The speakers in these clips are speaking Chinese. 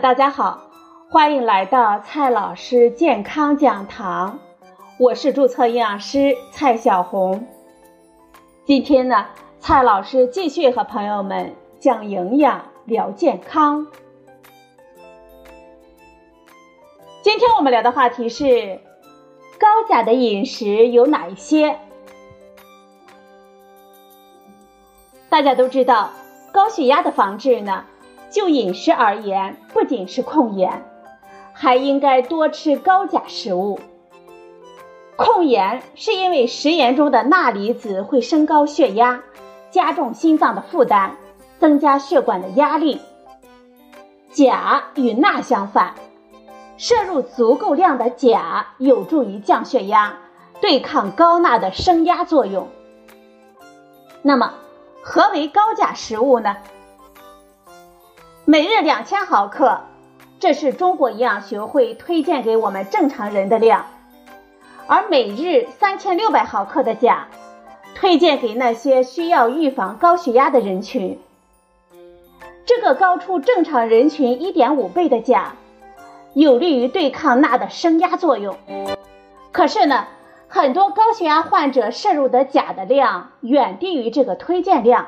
大家好，欢迎来到蔡老师健康讲堂，我是注册营养师蔡小红。今天呢，蔡老师继续和朋友们讲营养聊健康。今天我们聊的话题是高钾的饮食有哪一些？大家都知道，高血压的防治呢？就饮食而言，不仅是控盐，还应该多吃高钾食物。控盐是因为食盐中的钠离子会升高血压，加重心脏的负担，增加血管的压力。钾与钠相反，摄入足够量的钾有助于降血压，对抗高钠的升压作用。那么，何为高钾食物呢？每日两千毫克，这是中国营养学会推荐给我们正常人的量，而每日三千六百毫克的钾，推荐给那些需要预防高血压的人群。这个高出正常人群一点五倍的钾，有利于对抗钠的升压作用。可是呢，很多高血压患者摄入的钾的量远低于这个推荐量。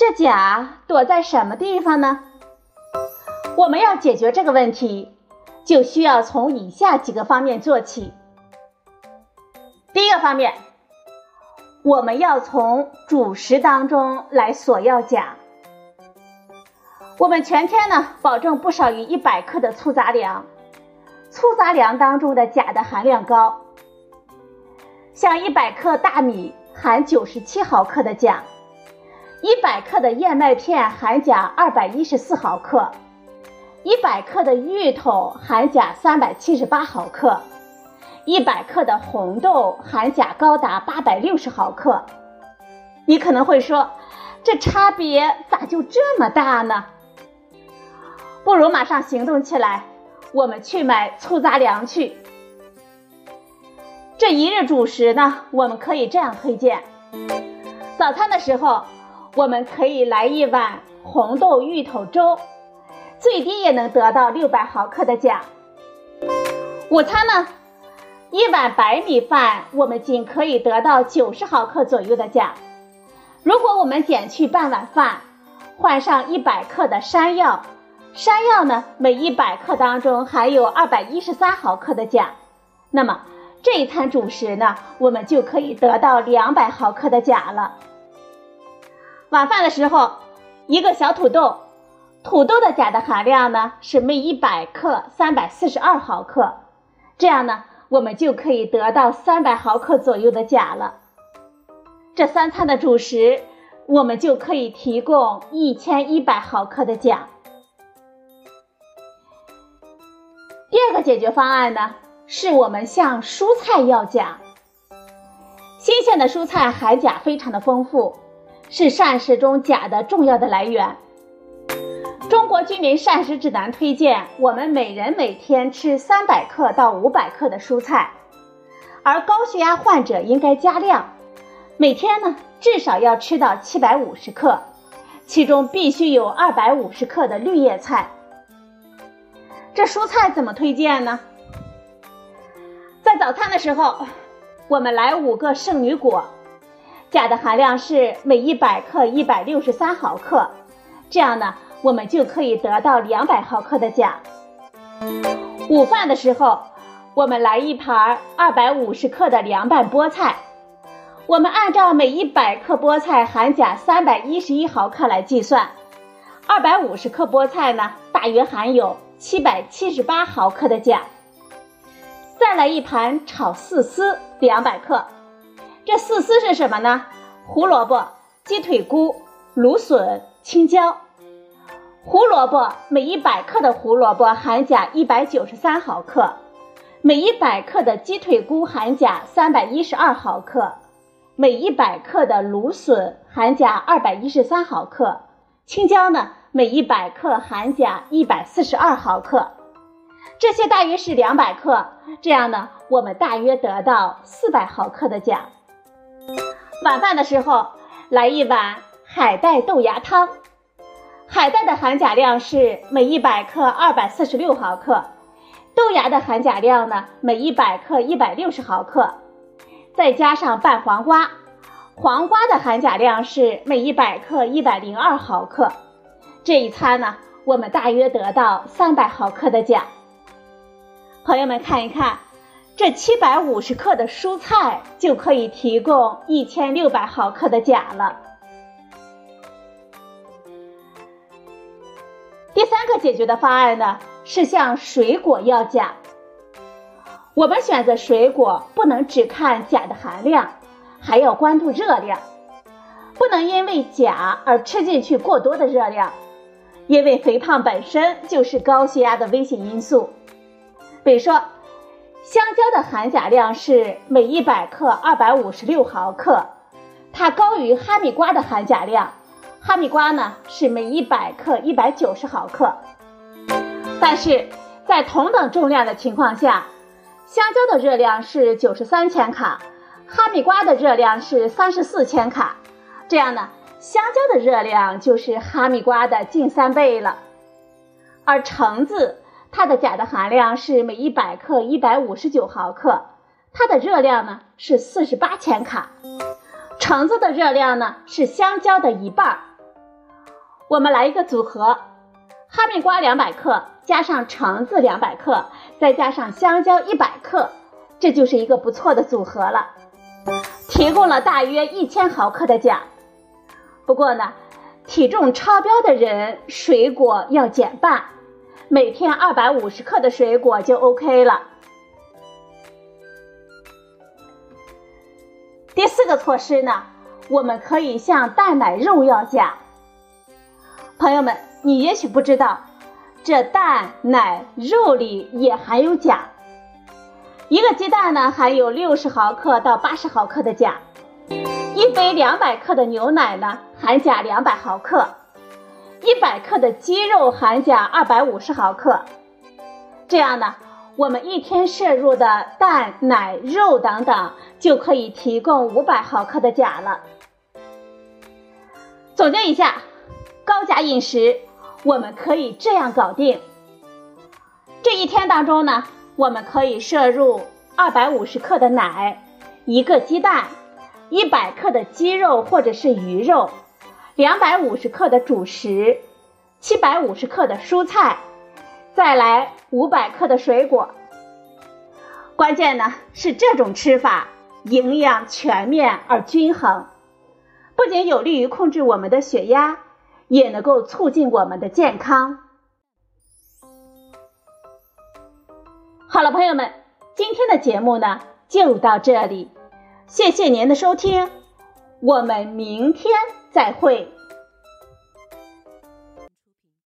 这钾躲在什么地方呢？我们要解决这个问题，就需要从以下几个方面做起。第一个方面，我们要从主食当中来索要钾。我们全天呢，保证不少于一百克的粗杂粮，粗杂粮当中的钾的含量高，像一百克大米含九十七毫克的钾。一百克的燕麦片含钾二百一十四毫克，一百克的芋头含钾三百七十八毫克，一百克的红豆含钾高达八百六十毫克。你可能会说，这差别咋就这么大呢？不如马上行动起来，我们去买粗杂粮去。这一日主食呢，我们可以这样推荐：早餐的时候。我们可以来一碗红豆芋头粥，最低也能得到六百毫克的钾。午餐呢，一碗白米饭，我们仅可以得到九十毫克左右的钾。如果我们减去半碗饭，换上一百克的山药，山药呢，每一百克当中含有二百一十三毫克的钾，那么这一餐主食呢，我们就可以得到两百毫克的钾了。晚饭的时候，一个小土豆，土豆的钾的含量呢是每一百克三百四十二毫克，这样呢，我们就可以得到三百毫克左右的钾了。这三餐的主食，我们就可以提供一千一百毫克的钾。第二个解决方案呢，是我们向蔬菜要钾。新鲜的蔬菜含钾非常的丰富。是膳食中钾的重要的来源。中国居民膳食指南推荐我们每人每天吃三百克到五百克的蔬菜，而高血压患者应该加量，每天呢至少要吃到七百五十克，其中必须有二百五十克的绿叶菜。这蔬菜怎么推荐呢？在早餐的时候，我们来五个圣女果。钾的含量是每一百克一百六十三毫克，这样呢，我们就可以得到两百毫克的钾。午饭的时候，我们来一盘二百五十克的凉拌菠菜，我们按照每一百克菠菜含钾三百一十一毫克来计算，二百五十克菠菜呢，大约含有七百七十八毫克的钾。再来一盘炒四丝，两百克。这四丝是什么呢？胡萝卜、鸡腿菇、芦笋、青椒。胡萝卜每一百克的胡萝卜含钾一百九十三毫克，每一百克的鸡腿菇含钾三百一十二毫克，每一百克的芦笋含钾二百一十三毫克，青椒呢每一百克含钾一百四十二毫克。这些大约是两百克，这样呢，我们大约得到四百毫克的钾。晚饭的时候来一碗海带豆芽汤。海带的含钾量是每一百克二百四十六毫克，豆芽的含钾量呢每一百克一百六十毫克，再加上拌黄瓜，黄瓜的含钾量是每一百克一百零二毫克，这一餐呢，我们大约得到三百毫克的钾。朋友们看一看，这七百五十克的蔬菜就可以提供一千六百毫克的钾了。第三个解决的方案呢，是向水果要钾。我们选择水果不能只看钾的含量，还要关注热量，不能因为钾而吃进去过多的热量，因为肥胖本身就是高血压的危险因素。比如说，香蕉的含钾量是每一百克二百五十六毫克，它高于哈密瓜的含钾量。哈密瓜呢是每一百克一百九十毫克，但是在同等重量的情况下，香蕉的热量是九十三千卡，哈密瓜的热量是三十四千卡，这样呢，香蕉的热量就是哈密瓜的近三倍了，而橙子。它的钾的含量是每一百克一百五十九毫克，它的热量呢是四十八千卡，橙子的热量呢是香蕉的一半儿。我们来一个组合，哈密瓜两百克加上橙子两百克，再加上香蕉一百克，这就是一个不错的组合了，提供了大约一千毫克的钾。不过呢，体重超标的人水果要减半。每天二百五十克的水果就 OK 了。第四个措施呢，我们可以向蛋奶肉要钾。朋友们，你也许不知道，这蛋奶肉里也含有钾。一个鸡蛋呢，含有六十毫克到八十毫克的钾。一杯两百克的牛奶呢，含钾两百毫克。一百克的鸡肉含钾二百五十毫克，这样呢，我们一天摄入的蛋、奶、肉等等就可以提供五百毫克的钾了。总结一下，高钾饮食我们可以这样搞定：这一天当中呢，我们可以摄入二百五十克的奶，一个鸡蛋，一百克的鸡肉或者是鱼肉。两百五十克的主食，七百五十克的蔬菜，再来五百克的水果。关键呢是这种吃法营养全面而均衡，不仅有利于控制我们的血压，也能够促进我们的健康。好了，朋友们，今天的节目呢就到这里，谢谢您的收听，我们明天。再会。